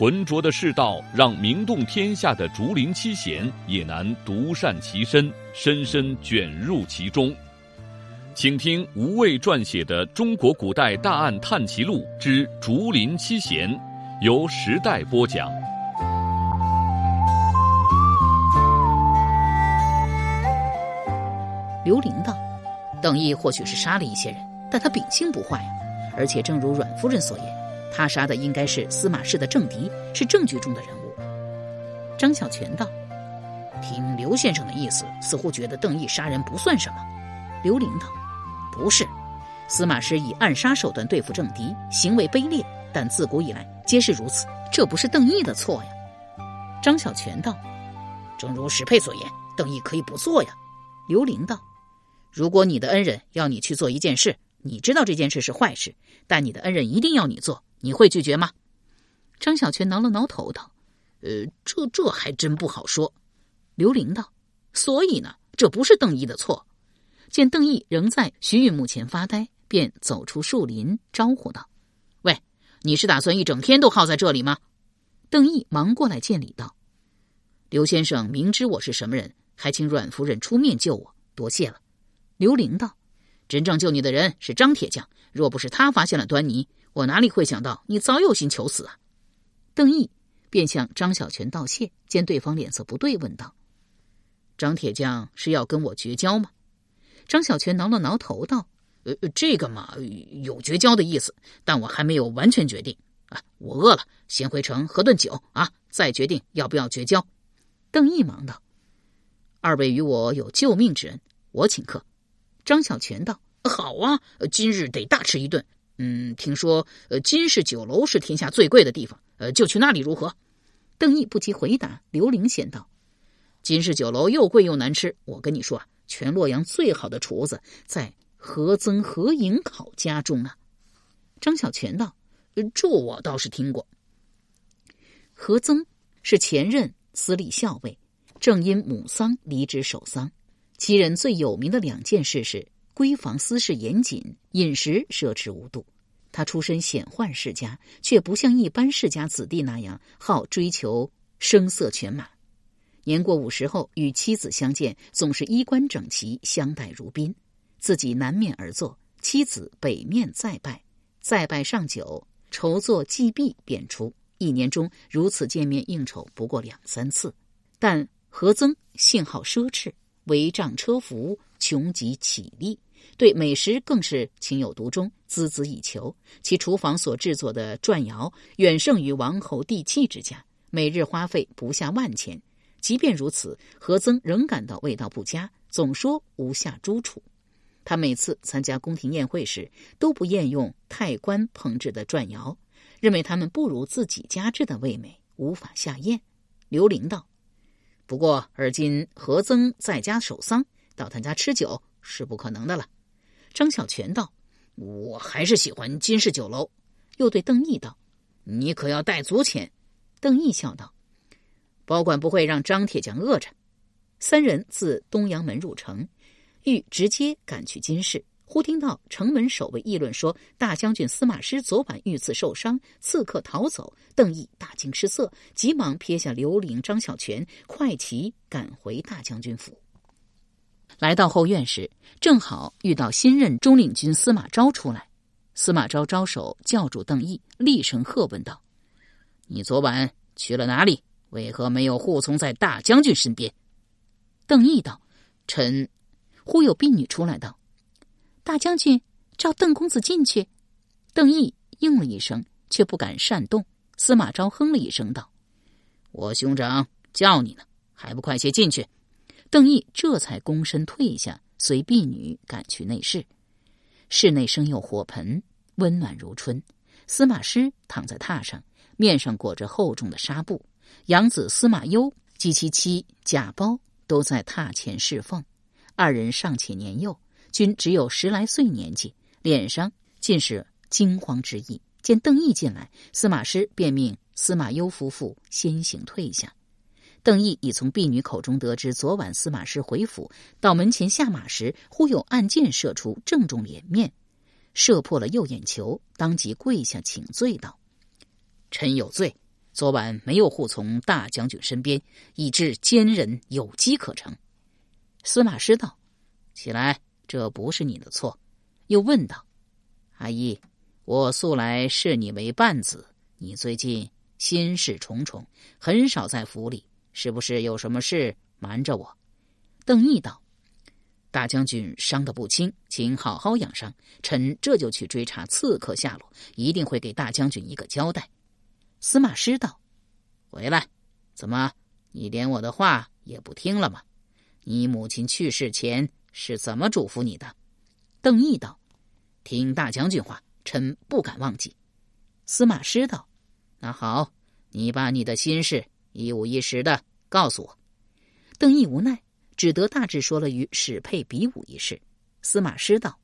浑浊的世道，让名动天下的竹林七贤也难独善其身，深深卷入其中。请听吴畏撰写的《中国古代大案探奇录之竹林七贤》，由时代播讲。刘伶道：“邓毅或许是杀了一些人，但他秉性不坏啊，而且正如阮夫人所言。”他杀的应该是司马氏的政敌，是政局中的人物。张小泉道：“听刘先生的意思，似乎觉得邓毅杀人不算什么。”刘伶道：“不是，司马师以暗杀手段对付政敌，行为卑劣，但自古以来皆是如此，这不是邓毅的错呀。”张小泉道：“正如史佩所言，邓毅可以不做呀。”刘伶道：“如果你的恩人要你去做一件事，你知道这件事是坏事，但你的恩人一定要你做。”你会拒绝吗？张小泉挠了挠头道：“呃，这这还真不好说。”刘伶道：“所以呢，这不是邓毅的错。”见邓毅仍在徐允墓前发呆，便走出树林，招呼道：“喂，你是打算一整天都耗在这里吗？”邓毅忙过来见礼道：“刘先生明知我是什么人，还请阮夫人出面救我，多谢了。”刘伶道：“真正救你的人是张铁匠，若不是他发现了端倪。”我哪里会想到你早有心求死啊！邓毅便向张小泉道谢，见对方脸色不对，问道：“张铁匠是要跟我绝交吗？”张小泉挠了挠头道：“呃，这个嘛，有绝交的意思，但我还没有完全决定啊。我饿了，先回城喝顿酒啊，再决定要不要绝交。”邓毅忙道：“二位与我有救命之恩，我请客。”张小泉道：“好啊，今日得大吃一顿。”嗯，听说呃金氏酒楼是天下最贵的地方，呃，就去那里如何？邓毅不及回答，刘伶先道：“金氏酒楼又贵又难吃，我跟你说啊，全洛阳最好的厨子在何曾何颖考家中啊。”张小泉道：“这我倒是听过。何曾是前任司礼校尉，正因母丧离职守丧。其人最有名的两件事是。”闺房私事严谨，饮食奢侈无度。他出身显宦世家，却不像一般世家子弟那样好追求声色犬马。年过五十后，与妻子相见，总是衣冠整齐，相待如宾。自己南面而坐，妻子北面再拜，再拜上酒，筹作祭毕，便出。一年中如此见面应酬不过两三次。但何曾性好奢侈，帷帐车服，穷极绮丽。对美食更是情有独钟，孜孜以求。其厨房所制作的馔肴远胜于王侯帝戚之家，每日花费不下万钱。即便如此，何曾仍感到味道不佳，总说无下诸厨。他每次参加宫廷宴会时，都不厌用太官烹制的馔肴，认为他们不如自己家制的味美，无法下咽。刘伶道：“不过，而今何曾在家守丧，到他家吃酒是不可能的了。”张小泉道：“我还是喜欢金氏酒楼。”又对邓毅道：“你可要带足钱。”邓毅笑道：“保管不会让张铁匠饿着。”三人自东阳门入城，欲直接赶去金氏，忽听到城门守卫议论说：“大将军司马师昨晚遇刺受伤，刺客逃走。”邓毅大惊失色，急忙撇下刘伶、张小泉，快骑赶回大将军府。来到后院时，正好遇到新任中领军司马昭出来。司马昭招手叫住邓毅，厉声喝问道：“你昨晚去了哪里？为何没有护从在大将军身边？”邓毅道：“臣……”忽有婢女出来道：“大将军召邓公子进去。”邓毅应了一声，却不敢擅动。司马昭哼了一声道：“我兄长叫你呢，还不快些进去？”邓毅这才躬身退下，随婢女赶去内室。室内生有火盆，温暖如春。司马师躺在榻上，面上裹着厚重的纱布。养子司马攸及其妻贾包都在榻前侍奉，二人尚且年幼，均只有十来岁年纪，脸上尽是惊慌之意。见邓毅进来，司马师便命司马攸夫妇先行退下。邓毅已从婢女口中得知，昨晚司马师回府到门前下马时，忽有暗箭射出，正中脸面，射破了右眼球，当即跪下请罪道：“臣有罪，昨晚没有护从大将军身边，以致奸人有机可乘。”司马师道：“起来，这不是你的错。”又问道：“阿姨。”我素来视你为半子，你最近心事重重，很少在府里，是不是有什么事瞒着我？邓毅道：“大将军伤得不轻，请好好养伤，臣这就去追查刺客下落，一定会给大将军一个交代。”司马师道：“回来，怎么你连我的话也不听了吗？你母亲去世前是怎么嘱咐你的？”邓毅道：“听大将军话。”臣不敢忘记。司马师道：“那好，你把你的心事一五一十的告诉我。”邓毅无奈，只得大致说了与史佩比武一事。司马师道：“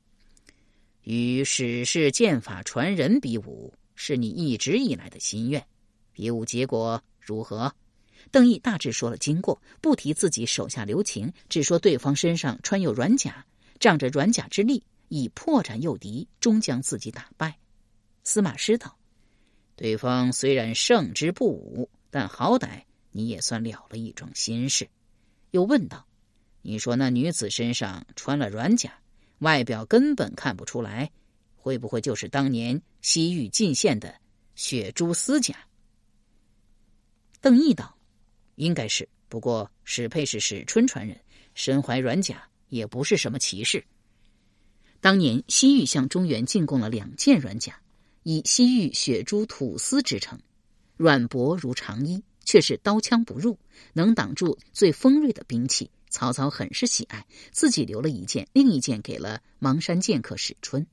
与史氏剑法传人比武，是你一直以来的心愿。比武结果如何？”邓毅大致说了经过，不提自己手下留情，只说对方身上穿有软甲，仗着软甲之力。以破绽诱敌，终将自己打败。司马师道：“对方虽然胜之不武，但好歹你也算了了一桩心事。”又问道：“你说那女子身上穿了软甲，外表根本看不出来，会不会就是当年西域进献的血珠丝甲？”邓毅道：“应该是，不过史佩是史春传人，身怀软甲也不是什么奇事。”当年西域向中原进贡了两件软甲，以西域血珠吐丝之称，软薄如长衣，却是刀枪不入，能挡住最锋锐的兵器。曹操很是喜爱，自己留了一件，另一件给了邙山剑客史春。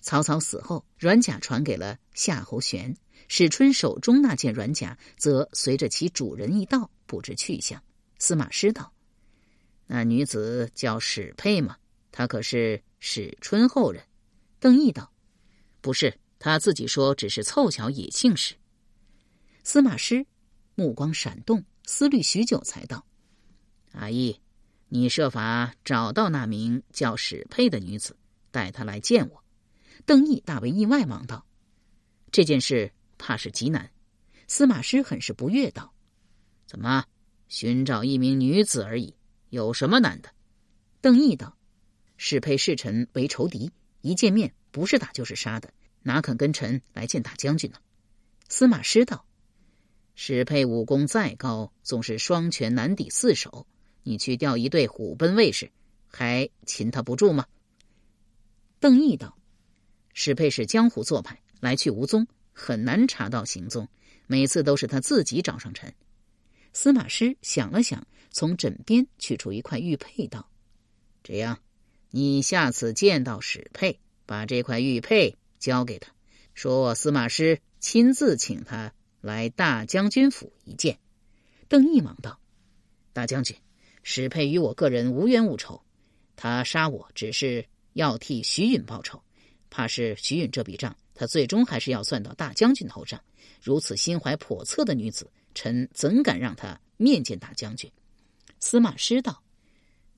曹操死后，软甲传给了夏侯玄，史春手中那件软甲则随着其主人一道不知去向。司马师道：“那女子叫史佩吗？她可是？”史春后人，邓毅道：“不是，他自己说只是凑巧也姓史。”司马师目光闪动，思虑许久，才道：“阿义，你设法找到那名叫史佩的女子，带她来见我。”邓毅大为意外，忙道：“这件事怕是极难。”司马师很是不悦，道：“怎么，寻找一名女子而已，有什么难的？”邓毅道。史佩侍臣为仇敌，一见面不是打就是杀的，哪肯跟臣来见大将军呢？司马师道：“史佩武功再高，总是双拳难抵四手。你去调一队虎贲卫士，还擒他不住吗？”邓毅道：“史佩是江湖做派，来去无踪，很难查到行踪。每次都是他自己找上臣。”司马师想了想，从枕边取出一块玉佩，道：“这样。”你下次见到史佩，把这块玉佩交给他，说我司马师亲自请他来大将军府一见。邓毅忙道：“大将军，史佩与我个人无冤无仇，他杀我只是要替徐允报仇，怕是徐允这笔账，他最终还是要算到大将军头上。如此心怀叵测的女子，臣怎敢让她面见大将军？”司马师道。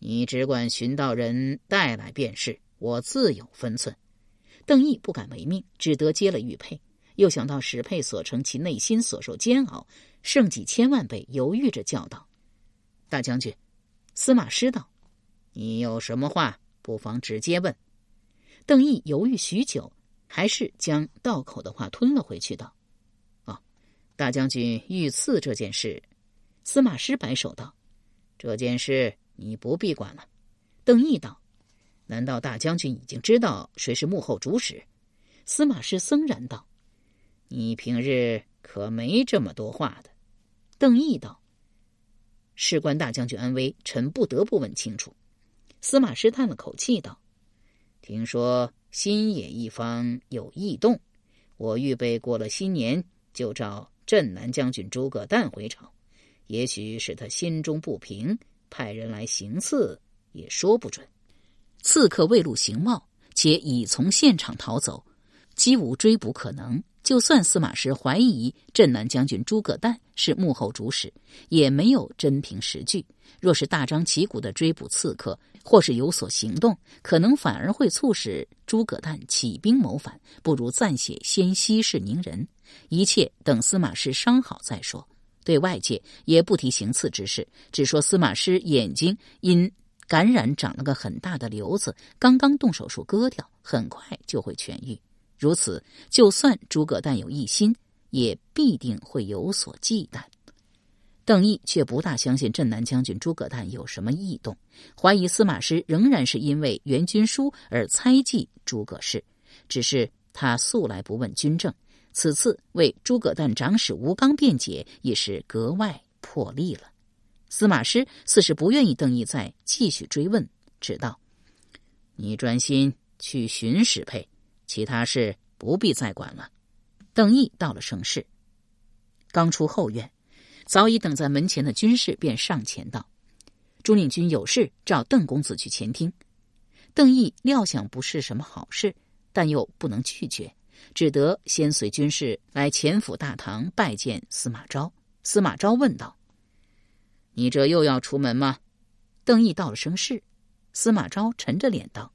你只管寻到人带来便是，我自有分寸。邓毅不敢违命，只得接了玉佩。又想到史佩所成，其内心所受煎熬，胜几千万倍，犹豫着叫道：“大将军，司马师道，你有什么话，不妨直接问。”邓毅犹豫许久，还是将道口的话吞了回去，道：“哦，大将军遇刺这件事。”司马师摆手道：“这件事。”你不必管了，邓毅道：“难道大将军已经知道谁是幕后主使？”司马师森然道：“你平日可没这么多话的。”邓毅道：“事关大将军安危，臣不得不问清楚。”司马师叹了口气道：“听说新野一方有异动，我预备过了新年就召镇南将军诸葛诞回朝，也许是他心中不平。”派人来行刺也说不准。刺客未露形貌，且已从现场逃走，几无追捕可能。就算司马师怀疑镇南将军诸葛诞是幕后主使，也没有真凭实据。若是大张旗鼓的追捕刺客，或是有所行动，可能反而会促使诸葛诞起兵谋反。不如暂且先息事宁人，一切等司马师伤好再说。对外界也不提行刺之事，只说司马师眼睛因感染长了个很大的瘤子，刚刚动手术割掉，很快就会痊愈。如此，就算诸葛诞有异心，也必定会有所忌惮。邓毅却不大相信镇南将军诸葛诞有什么异动，怀疑司马师仍然是因为援军书而猜忌诸葛氏。只是他素来不问军政，此次为诸葛诞长史吴刚辩解，也是格外破例了。司马师似是不愿意邓毅再继续追问，只道：“你专心去寻史佩。”其他事不必再管了。邓毅到了盛世，刚出后院，早已等在门前的军士便上前道：“朱令军有事，召邓公子去前厅。”邓毅料想不是什么好事，但又不能拒绝，只得先随军士来前府大堂拜见司马昭。司马昭问道：“你这又要出门吗？”邓毅到了声是，司马昭沉着脸道。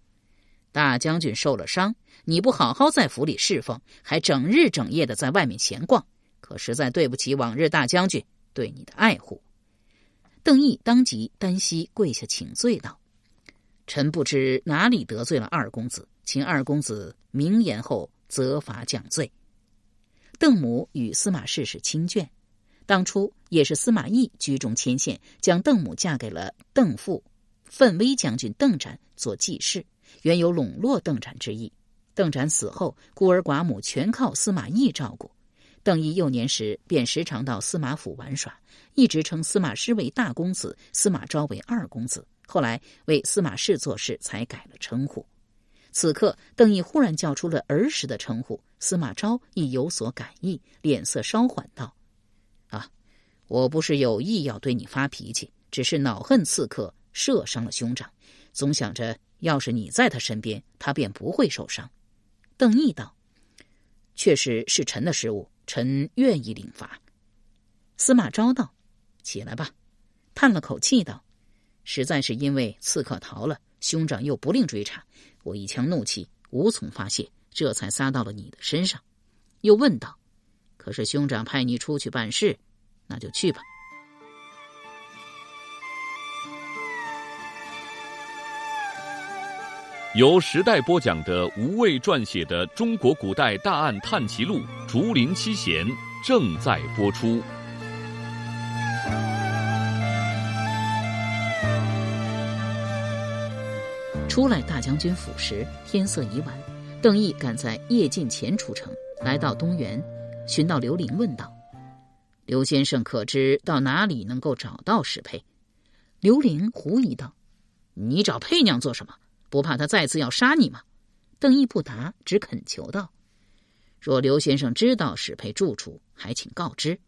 大将军受了伤，你不好好在府里侍奉，还整日整夜的在外面闲逛，可实在对不起往日大将军对你的爱护。邓毅当即单膝跪下请罪道：“臣不知哪里得罪了二公子，请二公子明言后责罚降罪。”邓母与司马氏是亲眷，当初也是司马懿居中牵线，将邓母嫁给了邓父奋威将军邓展做继室。原有笼络邓展之意，邓展死后，孤儿寡母全靠司马懿照顾。邓毅幼年时便时常到司马府玩耍，一直称司马师为大公子，司马昭为二公子。后来为司马氏做事，才改了称呼。此刻，邓毅忽然叫出了儿时的称呼，司马昭亦有所感意，脸色稍缓道：“啊，我不是有意要对你发脾气，只是恼恨刺客射伤了兄长，总想着。”要是你在他身边，他便不会受伤。邓毅道：“确实是臣的失误，臣愿意领罚。”司马昭道：“起来吧。”叹了口气道：“实在是因为刺客逃了，兄长又不令追查，我一腔怒气无从发泄，这才撒到了你的身上。”又问道：“可是兄长派你出去办事，那就去吧。”由时代播讲的吴畏撰写的《中国古代大案探奇录·竹林七贤》正在播出。出来大将军府时，天色已晚。邓毅赶在夜尽前出城，来到东园，寻到刘玲，问道：“刘先生可知到哪里能够找到史佩？”刘玲狐疑道：“你找佩娘做什么？”不怕他再次要杀你吗？邓毅不答，只恳求道：“若刘先生知道史佩住处，还请告知。”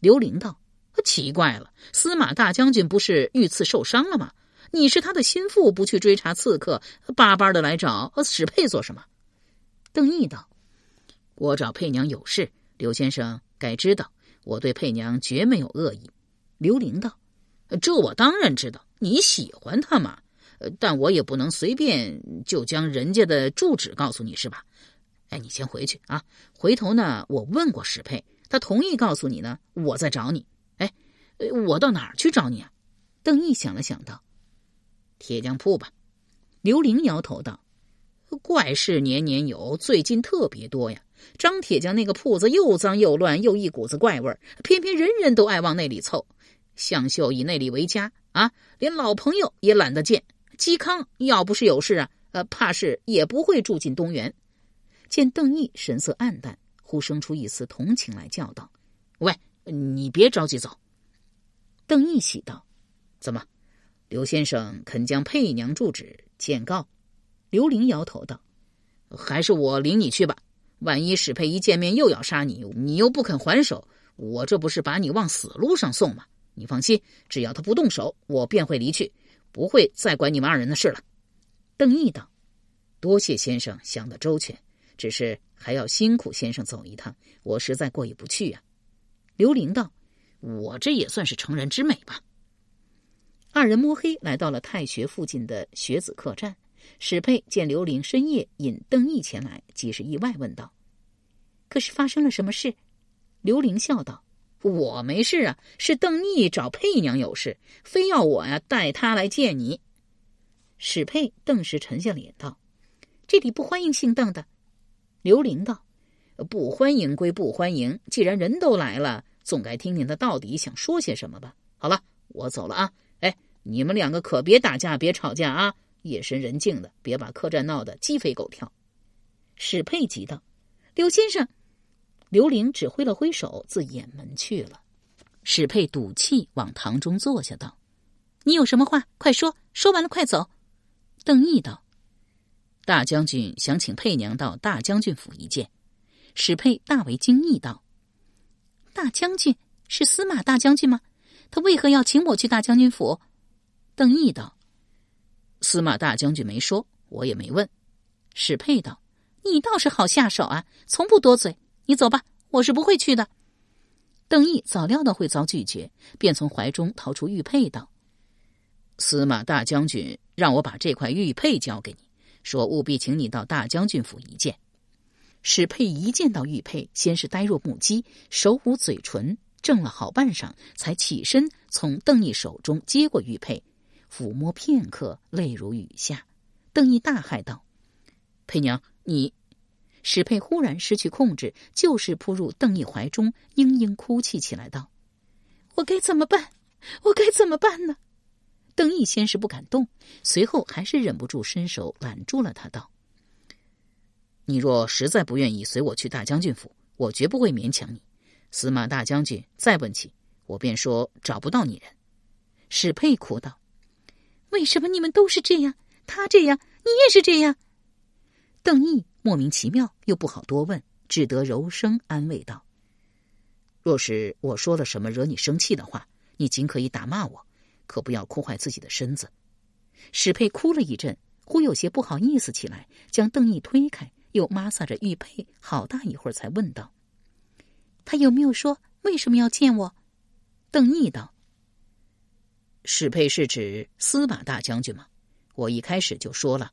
刘伶道：“奇怪了，司马大将军不是遇刺受伤了吗？你是他的心腹，不去追查刺客，巴巴的来找史佩做什么？”邓毅道：“我找佩娘有事，刘先生该知道，我对佩娘绝没有恶意。”刘伶道：“这我当然知道，你喜欢她吗。”但我也不能随便就将人家的住址告诉你，是吧？哎，你先回去啊。回头呢，我问过史佩，他同意告诉你呢，我再找你。哎，我到哪儿去找你啊？邓毅想了想道：“铁匠铺吧。”刘玲摇头道：“怪事年年有，最近特别多呀。张铁匠那个铺子又脏又乱，又一股子怪味儿，偏偏人人都爱往那里凑。向秀以那里为家啊，连老朋友也懒得见。”嵇康要不是有事啊，呃，怕是也不会住进东园。见邓毅神色黯淡，忽生出一丝同情来，叫道：“喂，你别着急走。”邓毅喜道：“怎么，刘先生肯将佩娘住址见告？”刘玲摇头道：“还是我领你去吧。万一史佩一见面又要杀你，你又不肯还手，我这不是把你往死路上送吗？”你放心，只要他不动手，我便会离去，不会再管你们二人的事了。”邓毅道：“多谢先生想得周全，只是还要辛苦先生走一趟，我实在过意不去呀。”刘玲道：“我这也算是成人之美吧。”二人摸黑来到了太学附近的学子客栈。史佩见刘玲深夜引邓毅前来，即是意外，问道：“可是发生了什么事？”刘玲笑道：“我没事啊，是邓毅找佩娘有事，非要我呀带他来见你。”史佩顿时沉下脸道：“这里不欢迎姓邓的。”刘玲道：“不欢迎归不欢迎，既然人都来了，总该听听他到底想说些什么吧。好了，我走了啊。”哎你们两个可别打架，别吵架啊！夜深人静的，别把客栈闹得鸡飞狗跳。史佩急道：“刘先生。”刘玲只挥了挥手，自掩门去了。史佩赌气往堂中坐下，道：“你有什么话，快说，说完了快走。”邓毅道：“大将军想请佩娘到大将军府一见。”史佩大为惊异道：“大将军是司马大将军吗？他为何要请我去大将军府？”邓毅道：“司马大将军没说，我也没问。”史佩道：“你倒是好下手啊，从不多嘴。你走吧，我是不会去的。”邓毅早料到会遭拒绝，便从怀中掏出玉佩道：“司马大将军让我把这块玉佩交给你，说务必请你到大将军府一见。”史佩一见到玉佩，先是呆若木鸡，手捂嘴唇，怔了好半晌，才起身从邓毅手中接过玉佩。抚摸片刻，泪如雨下。邓毅大骇道：“佩娘，你！”史佩忽然失去控制，就是扑入邓毅怀中，嘤嘤哭泣起来，道：“我该怎么办？我该怎么办呢？”邓毅先是不敢动，随后还是忍不住伸手揽住了他，道：“你若实在不愿意随我去大将军府，我绝不会勉强你。司马大将军再问起，我便说找不到你人。”史佩哭道。为什么你们都是这样？他这样，你也是这样。邓毅莫名其妙，又不好多问，只得柔声安慰道：“若是我说了什么惹你生气的话，你尽可以打骂我，可不要哭坏自己的身子。”史佩哭了一阵，忽有些不好意思起来，将邓毅推开，又抹撒着玉佩，好大一会儿才问道：“他有没有说为什么要见我？”邓毅道。史佩是指司马大将军吗？我一开始就说了，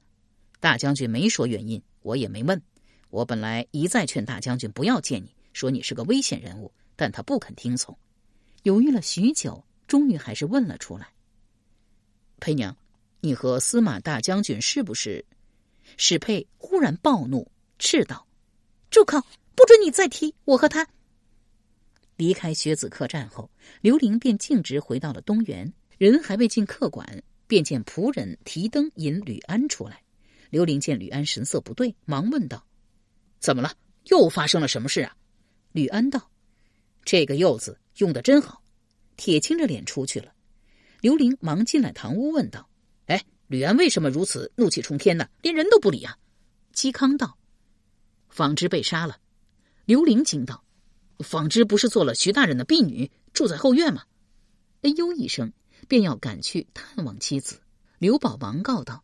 大将军没说原因，我也没问。我本来一再劝大将军不要见你，说你是个危险人物，但他不肯听从。犹豫了许久，终于还是问了出来：“裴娘，你和司马大将军是不是？”史佩忽然暴怒，斥道：“住口！不准你再提我和他！”离开学子客栈后，刘玲便径直回到了东园。人还未进客馆，便见仆人提灯引吕安出来。刘玲见吕安神色不对，忙问道：“怎么了？又发生了什么事啊？”吕安道：“这个‘又’字用的真好。”铁青着脸出去了。刘玲忙进来堂屋问道：“哎，吕安为什么如此怒气冲天呢？连人都不理啊？”嵇康道：“纺织被杀了。”刘玲惊道：“纺织不是做了徐大人的婢女，住在后院吗？”哎呦一声。便要赶去探望妻子，刘宝忙告道：“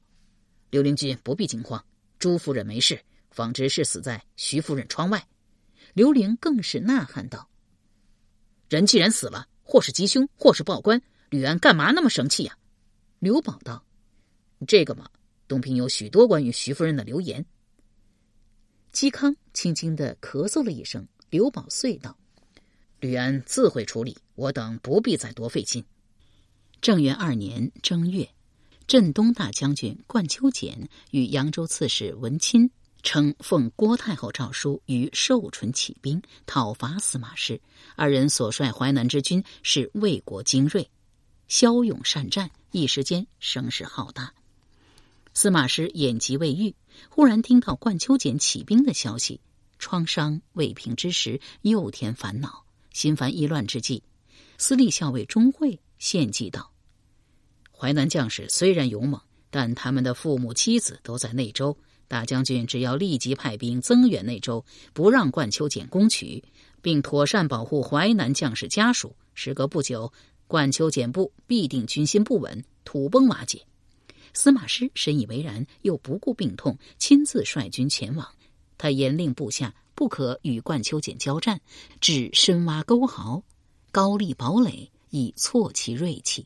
刘灵君不必惊慌，朱夫人没事，纺织是死在徐夫人窗外。”刘玲更是呐喊道：“人既然死了，或是吉凶，或是报官，吕安干嘛那么生气呀？”刘宝道：“这个嘛，东平有许多关于徐夫人的流言。”嵇康轻轻的咳嗽了一声，刘宝遂道：“吕安自会处理，我等不必再多费心。”正元二年正月，镇东大将军冠秋俭与扬州刺史文钦称奉郭太后诏书，于寿春起兵讨伐司马师。二人所率淮南之军是魏国精锐，骁勇善战，一时间声势浩大。司马师眼疾未愈，忽然听到冠秋俭起兵的消息，创伤未平之时，又添烦恼，心烦意乱之际，司隶校尉钟会。献计道：“淮南将士虽然勇猛，但他们的父母妻子都在内州。大将军只要立即派兵增援内州，不让冠秋俭攻取，并妥善保护淮南将士家属，时隔不久，冠秋俭部必定军心不稳，土崩瓦解。司马师深以为然，又不顾病痛，亲自率军前往。他严令部下不可与冠秋俭交战，只深挖沟壕，高立堡垒，以挫其锐气。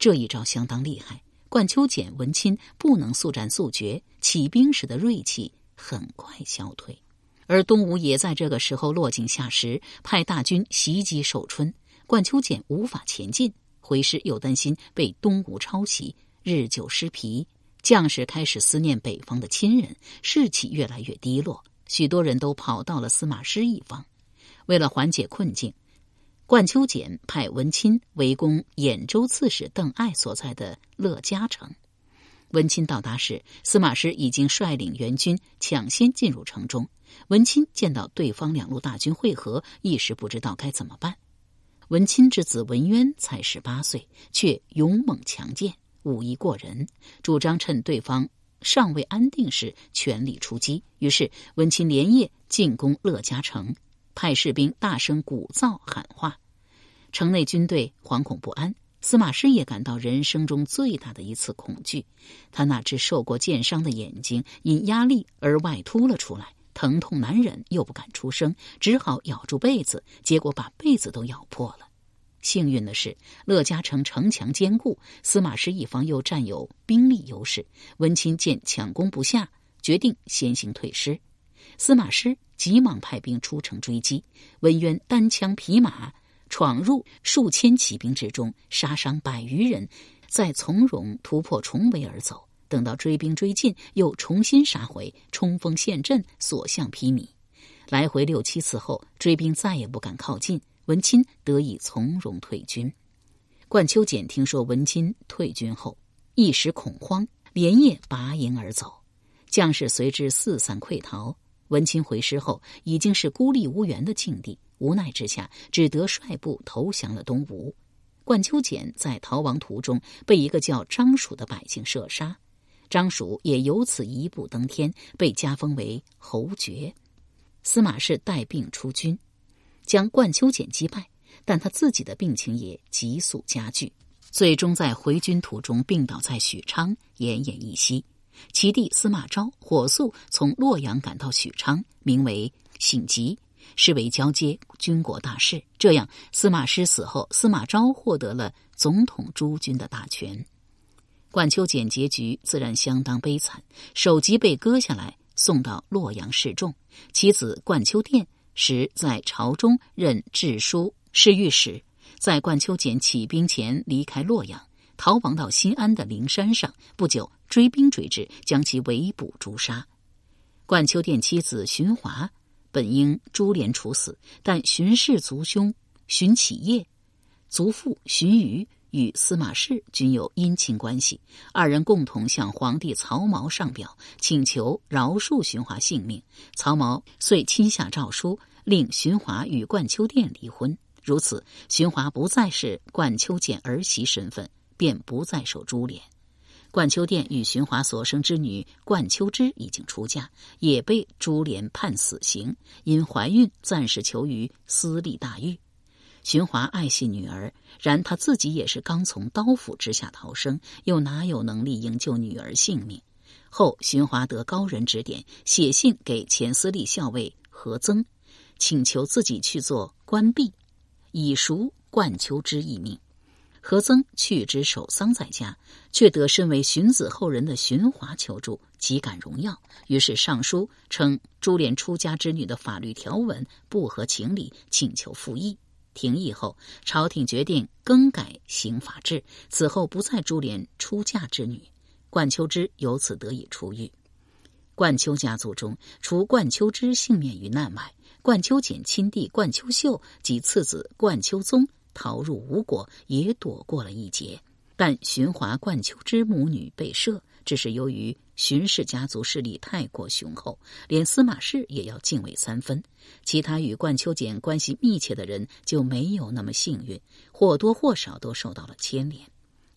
这一招相当厉害。冠秋简、文钦不能速战速决，起兵时的锐气很快消退。而东吴也在这个时候落井下石，派大军袭击寿春。冠秋简无法前进，回师又担心被东吴抄袭，日久失疲，将士开始思念北方的亲人，士气越来越低落。许多人都跑到了司马师一方。为了缓解困境，冠秋俭派文钦围攻兖州刺史邓艾所在的乐嘉城。文钦到达时，司马师已经率领援军抢先进入城中。文钦见到对方两路大军汇合，一时不知道该怎么办。文钦之子文渊才十八岁，却勇猛强健，武艺过人，主张趁对方尚未安定时全力出击。于是，文钦连夜进攻乐嘉城，派士兵大声鼓噪喊话，城内军队惶恐不安。司马师也感到人生中最大的一次恐惧，他那只受过箭伤的眼睛因压力而外凸了出来。疼痛难忍，又不敢出声，只好咬住被子，结果把被子都咬破了。幸运的是，乐嘉城城墙坚固，司马师一方又占有兵力优势。文钦见强攻不下，决定先行退师。司马师急忙派兵出城追击。文渊单枪匹马闯入数千骑兵之中，杀伤百余人，再从容突破重围而走。等到追兵追近，又重新杀回，冲锋陷阵，所向披靡。来回六七次后，追兵再也不敢靠近，文钦得以从容退军。冠秋简听说文钦退军后，一时恐慌，连夜拔营而走，将士随之四散溃逃。文钦回师后，已经是孤立无援的境地，无奈之下，只得率部投降了东吴。冠秋简在逃亡途中，被一个叫张蜀的百姓射杀。张蜀也由此一步登天，被加封为侯爵。司马氏带病出军，将冠秋简击败，但他自己的病情也急速加剧，最终在回军途中病倒在许昌，奄奄一息。其弟司马昭火速从洛阳赶到许昌，名为省吉，是为交接军国大事。这样，司马师死后，司马昭获得了总统诸军的大权。冠秋俭结局自然相当悲惨，首级被割下来送到洛阳示众。其子冠秋殿时在朝中任治书侍御史，在冠秋俭起兵前离开洛阳，逃亡到新安的灵山上。不久，追兵追至，将其围捕诛杀。冠秋殿妻子荀华本应株连处死，但荀氏族兄荀启业、族父荀彧。与司马氏均有姻亲关系，二人共同向皇帝曹髦上表，请求饶恕荀华性命。曹髦遂亲下诏书，令荀华与冠秋殿离婚。如此，荀华不再是冠秋简儿媳身份，便不再受株连。冠秋殿与荀华所生之女冠秋枝已经出嫁，也被株连判死刑，因怀孕暂时囚于私立大狱。荀华爱惜女儿，然他自己也是刚从刀斧之下逃生，又哪有能力营救女儿性命？后荀华得高人指点，写信给前司隶校尉何曾，请求自己去做官吏，以赎冠秋之一命。何曾去之守丧在家，却得身为荀子后人的荀华求助，极感荣耀，于是上书称株连出家之女的法律条文不合情理，请求复议。廷议后，朝廷决定更改刑法制，此后不再株连出嫁之女。冠秋之由此得以出狱。冠秋家族中，除冠秋之幸免于难外，冠秋简亲弟冠秋秀及次子冠秋宗逃入吴国，也躲过了一劫。但荀华、冠秋之母女被赦。只是由于荀氏家族势力太过雄厚，连司马氏也要敬畏三分。其他与冠秋简关系密切的人就没有那么幸运，或多或少都受到了牵连。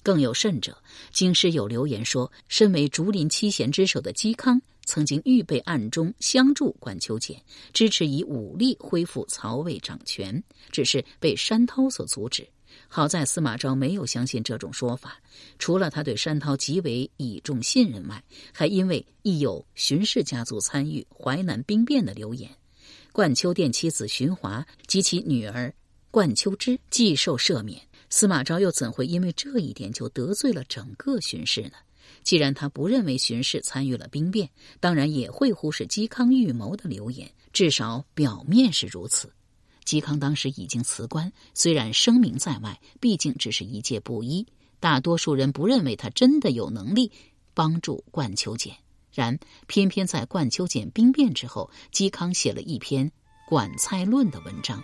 更有甚者，京师有流言说，身为竹林七贤之首的嵇康曾经预备暗中相助冠秋简，支持以武力恢复曹魏掌权，只是被山涛所阻止。好在司马昭没有相信这种说法，除了他对山涛极为倚重信任外，还因为亦有荀氏家族参与淮南兵变的流言，冠秋殿妻子荀华及其女儿冠秋之既受赦免，司马昭又怎会因为这一点就得罪了整个荀氏呢？既然他不认为荀氏参与了兵变，当然也会忽视嵇康预谋的流言，至少表面是如此。嵇康当时已经辞官，虽然声名在外，毕竟只是一介布衣，大多数人不认为他真的有能力帮助冠丘俭。然偏偏在冠丘俭兵变之后，嵇康写了一篇《管蔡论》的文章。